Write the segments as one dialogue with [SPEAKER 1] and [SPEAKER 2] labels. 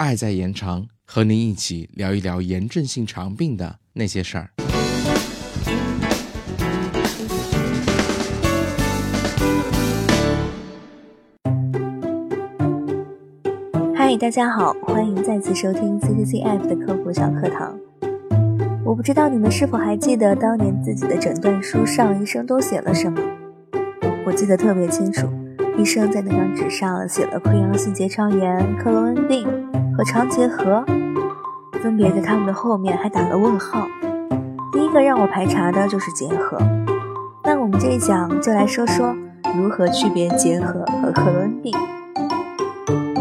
[SPEAKER 1] 爱在延长，和您一起聊一聊炎症性肠病的那些事儿。
[SPEAKER 2] 嗨，大家好，欢迎再次收听 CCCF 的科普小课堂。我不知道你们是否还记得当年自己的诊断书上医生都写了什么？我记得特别清楚，医生在那张纸上写了溃疡性结肠炎、克罗恩病和肠结核，分别在他们的后面还打了问号。第一个让我排查的就是结核。那我们这一讲就来说说如何区别结核和克罗恩病。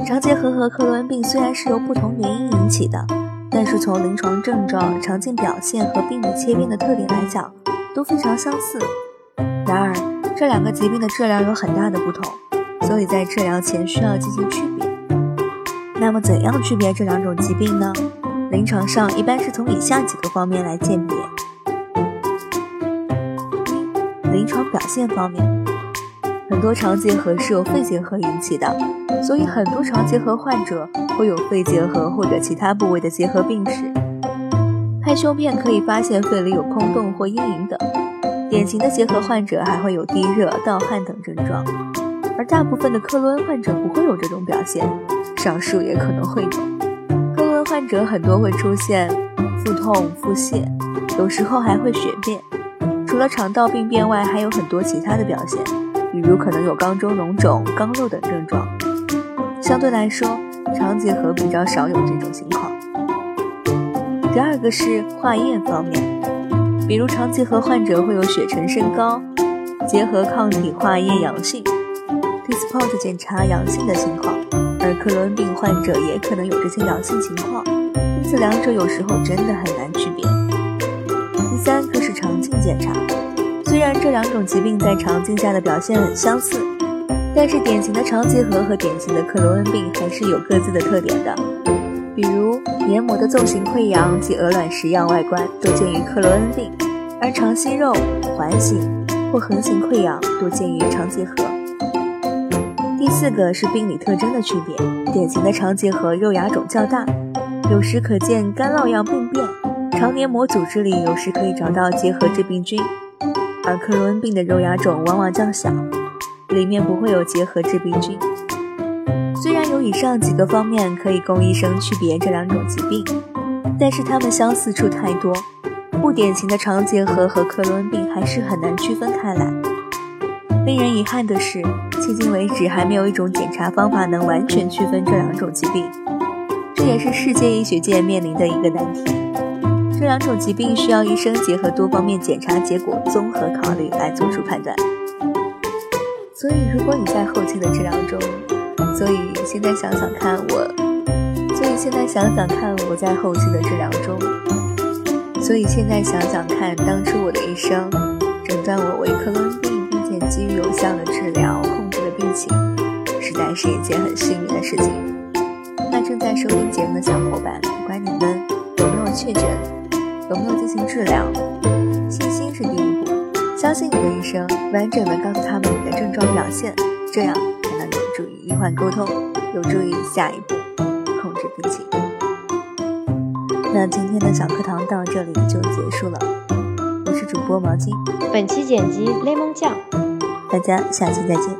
[SPEAKER 2] 肠结核和克罗恩病虽然是由不同原因引起的，但是从临床症状、常见表现和病理切片的特点来讲，都非常相似。然而，这两个疾病的治疗有很大的不同，所以在治疗前需要进行区别。那么，怎样区别这两种疾病呢？临床上一般是从以下几个方面来鉴别：临床表现方面，很多肠结核是由肺结核引起的。所以，很多肠结核患者会有肺结核或者其他部位的结核病史。拍胸片可以发现肺里有空洞或阴影等。典型的结核患者还会有低热、盗汗等症状，而大部分的克罗恩患者不会有这种表现，少数也可能会有。克罗恩患者很多会出现腹痛、腹泻，有时候还会血便。除了肠道病变外，还有很多其他的表现，比如可能有肛周脓肿、肛瘘等症状。相对来说，肠结核比较少有这种情况。第二个是化验方面，比如肠结核患者会有血沉升高、结核抗体化验阳性、T-spot 检查阳性的情况，而克罗恩病患者也可能有这些阳性情况，因此两者有时候真的很难区别。第三个是肠镜检查，虽然这两种疾病在肠镜下的表现很相似。但是典型的肠结核和典型的克罗恩病还是有各自的特点的，比如黏膜的纵形溃疡及鹅卵石样外观多见于克罗恩病，而肠息肉、环形或横形溃疡多见于肠结核。第四个是病理特征的区别，典型的肠结核肉芽肿较大，有时可见干酪样病变，肠黏膜组织里有时可以找到结核致病菌，而克罗恩病的肉芽肿往往较小。里面不会有结核致病菌。虽然有以上几个方面可以供医生区别这两种疾病，但是它们相似处太多，不典型的肠结核和克罗恩病还是很难区分开来。令人遗憾的是，迄今为止还没有一种检查方法能完全区分这两种疾病，这也是世界医学界面临的一个难题。这两种疾病需要医生结合多方面检查结果综合考虑来做出判断。所以，如果你在后期的治疗中，所以现在想想看我，所以现在想想看我在后期的治疗中，所以现在想想看当初我的医生诊断我为克罗恩病，并且给予有效的治疗控制了病情，实在是一件很幸运的事情。那正在收听节目的小伙伴，不管你们有没有确诊，有没有进行治疗，信心是第一步。相信你的医生，完整的告诉他们你的症状表现，这样才能有助于医患沟通，有助于下一步控制病情。那今天的小课堂到这里就结束了，是主播毛巾，
[SPEAKER 3] 本期剪辑雷蒙酱，
[SPEAKER 2] 大家下期再见。